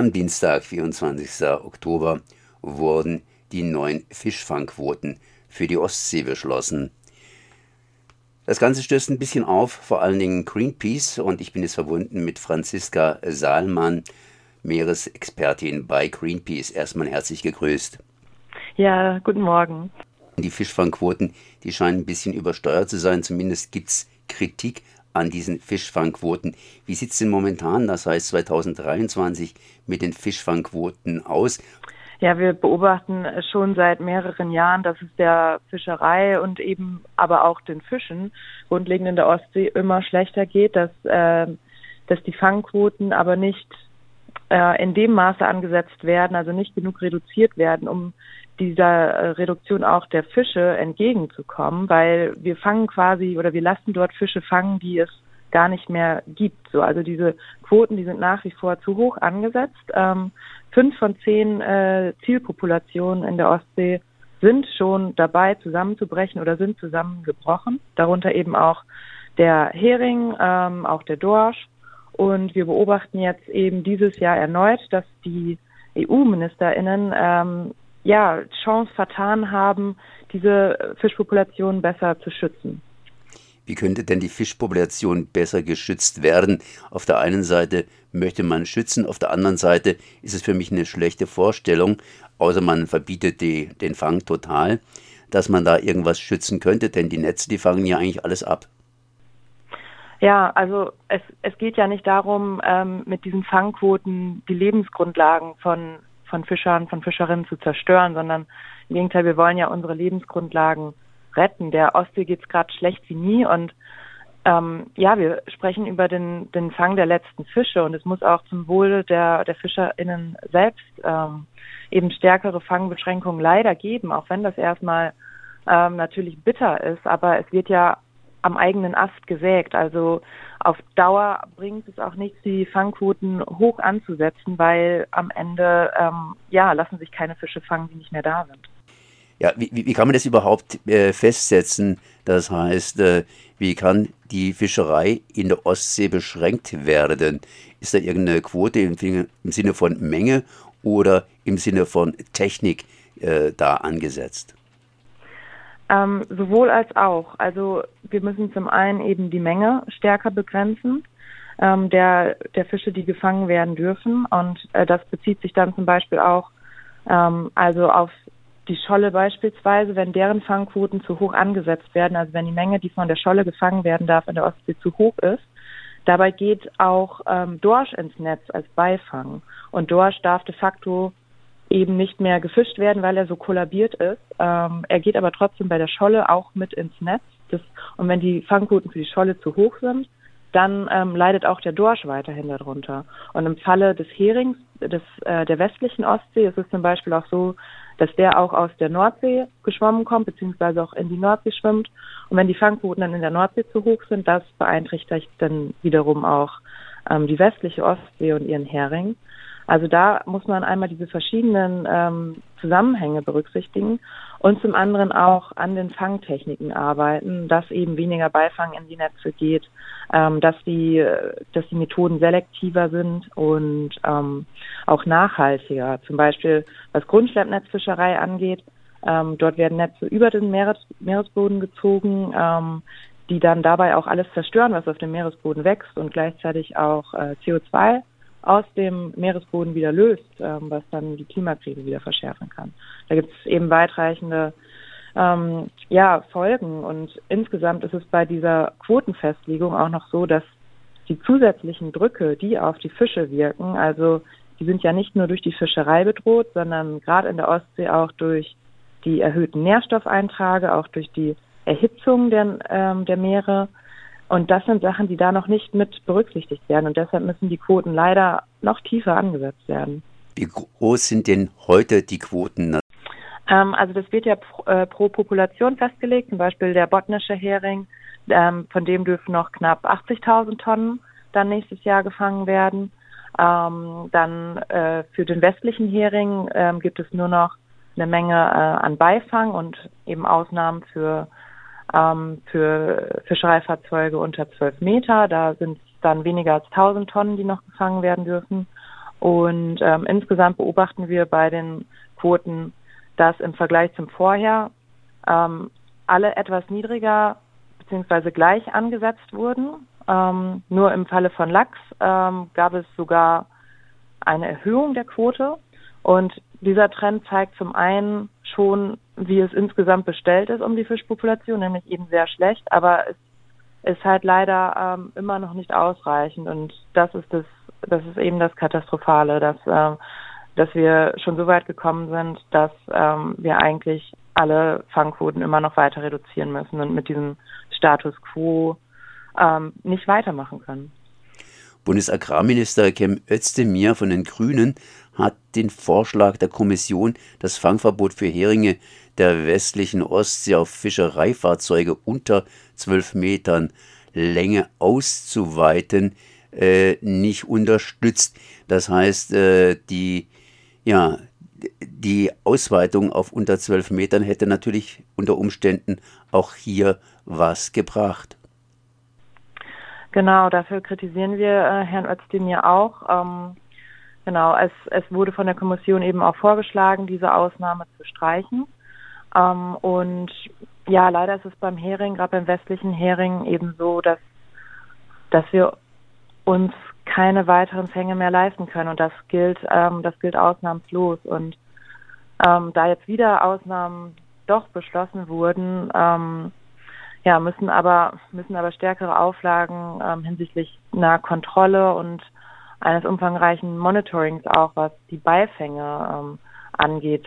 Am Dienstag, 24. Oktober, wurden die neuen Fischfangquoten für die Ostsee beschlossen. Das Ganze stößt ein bisschen auf, vor allen Dingen Greenpeace, und ich bin jetzt verbunden mit Franziska Saalmann, Meeresexpertin bei Greenpeace. Erstmal herzlich gegrüßt. Ja, guten Morgen. Die Fischfangquoten, die scheinen ein bisschen übersteuert zu sein. Zumindest gibt es Kritik an diesen Fischfangquoten. Wie sieht es denn momentan, das heißt 2023, mit den Fischfangquoten aus? Ja, wir beobachten schon seit mehreren Jahren, dass es der Fischerei und eben aber auch den Fischen grundlegend in der Ostsee immer schlechter geht, dass, äh, dass die Fangquoten aber nicht äh, in dem Maße angesetzt werden, also nicht genug reduziert werden, um dieser äh, Reduktion auch der Fische entgegenzukommen, weil wir fangen quasi oder wir lassen dort Fische fangen, die es gar nicht mehr gibt. So, also diese Quoten, die sind nach wie vor zu hoch angesetzt. Ähm, fünf von zehn äh, Zielpopulationen in der Ostsee sind schon dabei zusammenzubrechen oder sind zusammengebrochen. Darunter eben auch der Hering, ähm, auch der Dorsch. Und wir beobachten jetzt eben dieses Jahr erneut, dass die EU-MinisterInnen ähm, ja, Chance vertan haben, diese Fischpopulation besser zu schützen. Wie könnte denn die Fischpopulation besser geschützt werden? Auf der einen Seite möchte man schützen, auf der anderen Seite ist es für mich eine schlechte Vorstellung, außer man verbietet die, den Fang total, dass man da irgendwas schützen könnte, denn die Netze, die fangen ja eigentlich alles ab. Ja, also es, es geht ja nicht darum, ähm, mit diesen Fangquoten die Lebensgrundlagen von von Fischern, von Fischerinnen zu zerstören, sondern im Gegenteil, wir wollen ja unsere Lebensgrundlagen retten. Der Ostsee geht es gerade schlecht wie nie und ähm, ja, wir sprechen über den, den Fang der letzten Fische und es muss auch zum Wohle der, der FischerInnen selbst ähm, eben stärkere Fangbeschränkungen leider geben, auch wenn das erstmal ähm, natürlich bitter ist, aber es wird ja am eigenen Ast gesägt. Also auf Dauer bringt es auch nichts, die Fangquoten hoch anzusetzen, weil am Ende ähm, ja lassen sich keine Fische fangen, die nicht mehr da sind. Ja, wie, wie kann man das überhaupt äh, festsetzen? Das heißt, äh, wie kann die Fischerei in der Ostsee beschränkt werden? Ist da irgendeine Quote im, im Sinne von Menge oder im Sinne von Technik äh, da angesetzt? Ähm, sowohl als auch. Also wir müssen zum einen eben die Menge stärker begrenzen ähm, der, der Fische, die gefangen werden dürfen. Und äh, das bezieht sich dann zum Beispiel auch ähm, also auf die Scholle beispielsweise, wenn deren Fangquoten zu hoch angesetzt werden, also wenn die Menge, die von der Scholle gefangen werden darf, in der Ostsee zu hoch ist. Dabei geht auch ähm, Dorsch ins Netz als Beifang. Und Dorsch darf de facto eben nicht mehr gefischt werden, weil er so kollabiert ist. Ähm, er geht aber trotzdem bei der Scholle auch mit ins Netz. Das, und wenn die Fangquoten für die Scholle zu hoch sind, dann ähm, leidet auch der Dorsch weiterhin darunter. Und im Falle des Herings des, äh, der westlichen Ostsee ist es zum Beispiel auch so, dass der auch aus der Nordsee geschwommen kommt, beziehungsweise auch in die Nordsee schwimmt. Und wenn die Fangquoten dann in der Nordsee zu hoch sind, das beeinträchtigt dann wiederum auch ähm, die westliche Ostsee und ihren Hering. Also da muss man einmal diese verschiedenen ähm, Zusammenhänge berücksichtigen und zum anderen auch an den Fangtechniken arbeiten, dass eben weniger Beifang in die Netze geht, ähm, dass die, dass die Methoden selektiver sind und ähm, auch nachhaltiger. Zum Beispiel was Grundschleppnetzfischerei angeht, ähm, dort werden Netze über den Meeres, Meeresboden gezogen, ähm, die dann dabei auch alles zerstören, was auf dem Meeresboden wächst und gleichzeitig auch äh, CO2 aus dem Meeresboden wieder löst, ähm, was dann die Klimakrise wieder verschärfen kann. Da gibt es eben weitreichende ähm, ja, Folgen und insgesamt ist es bei dieser Quotenfestlegung auch noch so, dass die zusätzlichen Drücke, die auf die Fische wirken, also die sind ja nicht nur durch die Fischerei bedroht, sondern gerade in der Ostsee auch durch die erhöhten Nährstoffeintrage, auch durch die Erhitzung der, ähm, der Meere und das sind Sachen, die da noch nicht mit berücksichtigt werden. Und deshalb müssen die Quoten leider noch tiefer angesetzt werden. Wie groß sind denn heute die Quoten? Ähm, also das wird ja pro, äh, pro, Population festgelegt. Zum Beispiel der botnische Hering, ähm, von dem dürfen noch knapp 80.000 Tonnen dann nächstes Jahr gefangen werden. Ähm, dann äh, für den westlichen Hering ähm, gibt es nur noch eine Menge äh, an Beifang und eben Ausnahmen für ähm, für Fischereifahrzeuge unter 12 Meter. Da sind es dann weniger als 1000 Tonnen, die noch gefangen werden dürfen. Und ähm, insgesamt beobachten wir bei den Quoten, dass im Vergleich zum Vorjahr ähm, alle etwas niedriger bzw. gleich angesetzt wurden. Ähm, nur im Falle von Lachs ähm, gab es sogar eine Erhöhung der Quote. Und dieser Trend zeigt zum einen schon, wie es insgesamt bestellt ist um die Fischpopulation, nämlich eben sehr schlecht, aber es ist halt leider ähm, immer noch nicht ausreichend und das ist das, das ist eben das Katastrophale, dass, ähm, dass wir schon so weit gekommen sind, dass ähm, wir eigentlich alle Fangquoten immer noch weiter reduzieren müssen und mit diesem Status quo ähm, nicht weitermachen können. Bundesagrarminister Kem Özdemir von den Grünen hat den Vorschlag der Kommission, das Fangverbot für Heringe der westlichen Ostsee auf Fischereifahrzeuge unter 12 Metern Länge auszuweiten, äh, nicht unterstützt. Das heißt, äh, die, ja, die Ausweitung auf unter 12 Metern hätte natürlich unter Umständen auch hier was gebracht. Genau, dafür kritisieren wir äh, Herrn Özdemir auch. Ähm, genau, es, es wurde von der Kommission eben auch vorgeschlagen, diese Ausnahme zu streichen. Ähm, und ja, leider ist es beim Hering, gerade beim westlichen Hering, eben so, dass, dass wir uns keine weiteren Fänge mehr leisten können. Und das gilt, ähm, das gilt ausnahmslos. Und ähm, da jetzt wieder Ausnahmen doch beschlossen wurden, ähm, ja, müssen aber, müssen aber stärkere Auflagen ähm, hinsichtlich einer Kontrolle und eines umfangreichen Monitorings auch, was die Beifänge ähm, angeht,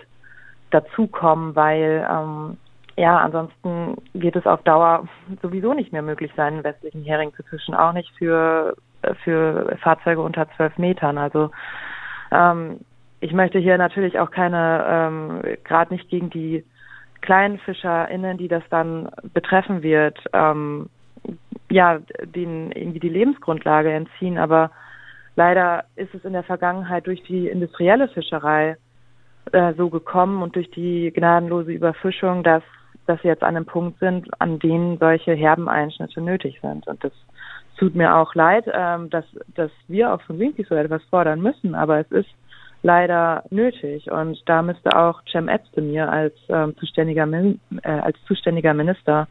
dazukommen, weil ähm, ja, ansonsten wird es auf Dauer sowieso nicht mehr möglich sein, einen westlichen Hering zu fischen, auch nicht für, für Fahrzeuge unter zwölf Metern. Also ähm, ich möchte hier natürlich auch keine, ähm, gerade nicht gegen die kleinen FischerInnen, die das dann betreffen wird, ähm, ja, denen irgendwie die Lebensgrundlage entziehen. Aber leider ist es in der Vergangenheit durch die industrielle Fischerei äh, so gekommen und durch die gnadenlose Überfischung, dass, dass wir jetzt an einem Punkt sind, an dem solche herben Einschnitte nötig sind. Und das tut mir auch leid, ähm, dass, dass wir auch von Greenpeace so etwas fordern müssen. Aber es ist leider nötig. Und da müsste auch Cem Özdemir als, ähm, zuständiger, Min äh, als zuständiger Minister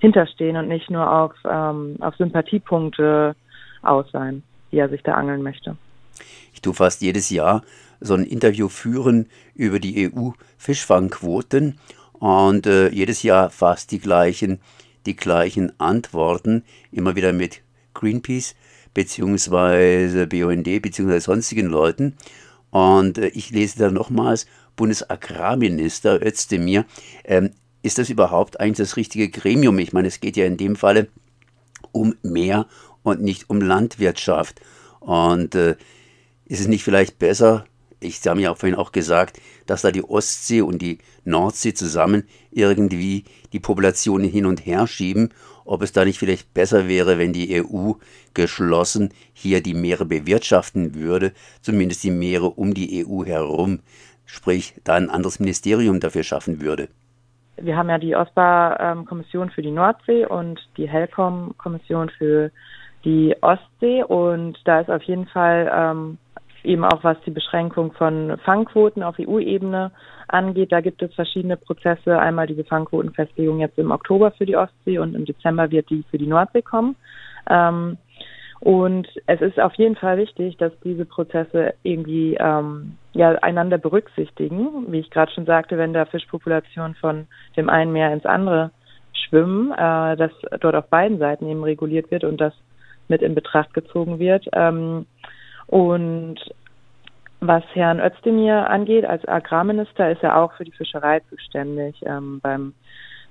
hinterstehen und nicht nur auf, ähm, auf Sympathiepunkte aus sein, die er sich da angeln möchte. Ich tue fast jedes Jahr so ein Interview führen über die EU-Fischfangquoten und äh, jedes Jahr fast die gleichen, die gleichen Antworten, immer wieder mit Greenpeace beziehungsweise BUND beziehungsweise sonstigen Leuten. Und äh, ich lese da nochmals, Bundesagrarminister Özdemir, ähm, ist das überhaupt eigentlich das richtige Gremium? Ich meine, es geht ja in dem Falle um Meer und nicht um Landwirtschaft. Und äh, ist es nicht vielleicht besser, ich habe ja vorhin auch gesagt, dass da die Ostsee und die Nordsee zusammen irgendwie die Populationen hin und her schieben ob es da nicht vielleicht besser wäre, wenn die EU geschlossen hier die Meere bewirtschaften würde, zumindest die Meere um die EU herum, sprich da ein anderes Ministerium dafür schaffen würde. Wir haben ja die OSPA-Kommission für die Nordsee und die HELCOM-Kommission für die Ostsee und da ist auf jeden Fall ähm, eben auch was die Beschränkung von Fangquoten auf EU-Ebene angeht. Da gibt es verschiedene Prozesse. Einmal diese Fangquotenfestlegung jetzt im Oktober für die Ostsee und im Dezember wird die für die Nordsee kommen. Ähm, und es ist auf jeden Fall wichtig, dass diese Prozesse irgendwie ähm, ja einander berücksichtigen. Wie ich gerade schon sagte, wenn da Fischpopulationen von dem einen Meer ins andere schwimmen, äh, dass dort auf beiden Seiten eben reguliert wird und das mit in Betracht gezogen wird. Ähm, und was Herrn Özdemir angeht, als Agrarminister ist er auch für die Fischerei zuständig ähm, beim,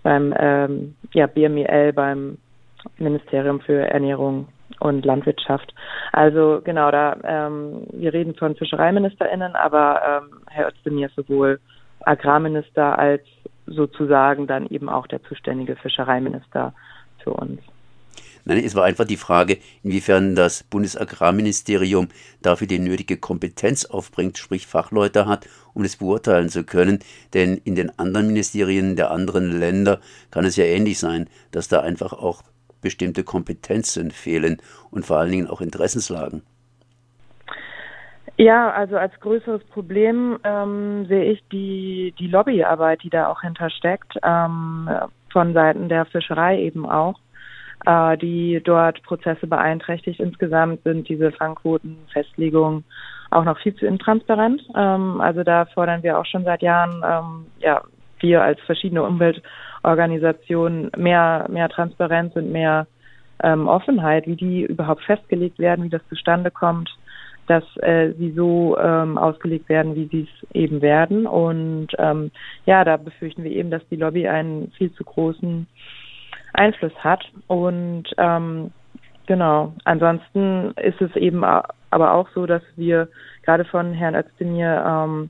beim ähm, ja, BMEL, beim Ministerium für Ernährung und Landwirtschaft. Also genau, da ähm, wir reden von FischereiministerInnen, aber ähm, Herr Özdemir ist sowohl Agrarminister als sozusagen dann eben auch der zuständige Fischereiminister für uns. Nein, es war einfach die Frage, inwiefern das Bundesagrarministerium dafür die nötige Kompetenz aufbringt, sprich Fachleute hat, um das beurteilen zu können. Denn in den anderen Ministerien der anderen Länder kann es ja ähnlich sein, dass da einfach auch bestimmte Kompetenzen fehlen und vor allen Dingen auch Interessenslagen. Ja, also als größeres Problem ähm, sehe ich die, die Lobbyarbeit, die da auch hintersteckt, ähm, von Seiten der Fischerei eben auch, äh, die dort Prozesse beeinträchtigt. Insgesamt sind diese Fangquotenfestlegungen auch noch viel zu intransparent. Ähm, also da fordern wir auch schon seit Jahren, ähm, ja, wir als verschiedene Umweltorganisationen mehr, mehr Transparenz und mehr ähm, Offenheit, wie die überhaupt festgelegt werden, wie das zustande kommt dass äh, sie so ähm, ausgelegt werden, wie sie es eben werden. Und ähm, ja, da befürchten wir eben, dass die Lobby einen viel zu großen Einfluss hat. Und ähm, genau, ansonsten ist es eben aber auch so, dass wir gerade von Herrn Özdemir ähm,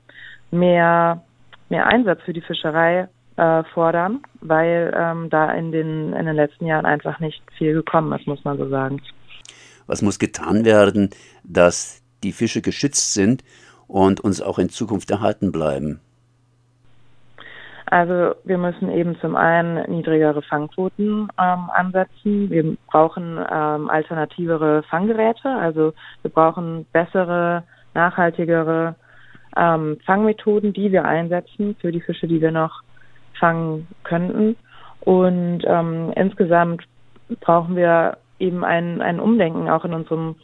mehr, mehr Einsatz für die Fischerei äh, fordern, weil ähm, da in den, in den letzten Jahren einfach nicht viel gekommen ist, muss man so sagen. Was muss getan werden, dass die Fische geschützt sind und uns auch in Zukunft erhalten bleiben? Also wir müssen eben zum einen niedrigere Fangquoten ähm, ansetzen. Wir brauchen ähm, alternativere Fanggeräte. Also wir brauchen bessere, nachhaltigere ähm, Fangmethoden, die wir einsetzen für die Fische, die wir noch fangen könnten. Und ähm, insgesamt brauchen wir eben ein, ein Umdenken auch in unserem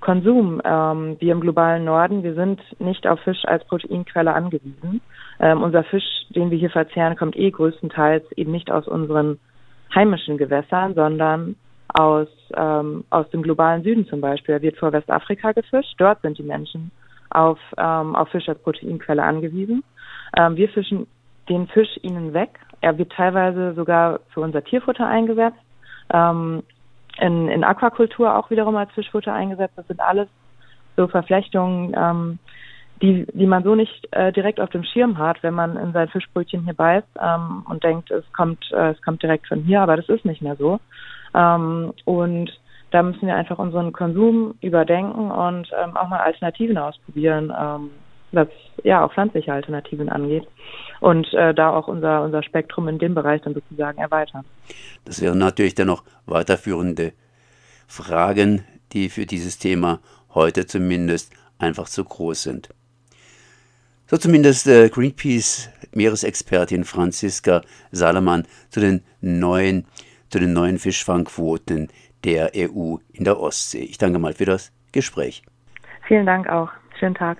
Konsum. Ähm, wir im globalen Norden, wir sind nicht auf Fisch als Proteinquelle angewiesen. Ähm, unser Fisch, den wir hier verzehren, kommt eh größtenteils eben nicht aus unseren heimischen Gewässern, sondern aus, ähm, aus dem globalen Süden zum Beispiel. Er wird vor Westafrika gefischt. Dort sind die Menschen auf, ähm, auf Fisch als Proteinquelle angewiesen. Ähm, wir fischen den Fisch ihnen weg. Er wird teilweise sogar für unser Tierfutter eingesetzt. Ähm, in, in Aquakultur auch wiederum als Fischfutter eingesetzt. Das sind alles so Verflechtungen, ähm, die, die man so nicht äh, direkt auf dem Schirm hat, wenn man in sein Fischbrötchen hier beißt ähm, und denkt, es kommt, äh, es kommt direkt von hier, aber das ist nicht mehr so. Ähm, und da müssen wir einfach unseren Konsum überdenken und ähm, auch mal Alternativen ausprobieren, ähm, was ja auch pflanzliche Alternativen angeht und äh, da auch unser, unser Spektrum in dem Bereich dann sozusagen erweitern. Das wären natürlich dann noch weiterführende Fragen, die für dieses Thema heute zumindest einfach zu groß sind. So zumindest äh, Greenpeace Meeresexpertin Franziska Salamann zu den neuen, zu den neuen Fischfangquoten der EU in der Ostsee. Ich danke mal für das Gespräch. Vielen Dank auch. Schönen Tag.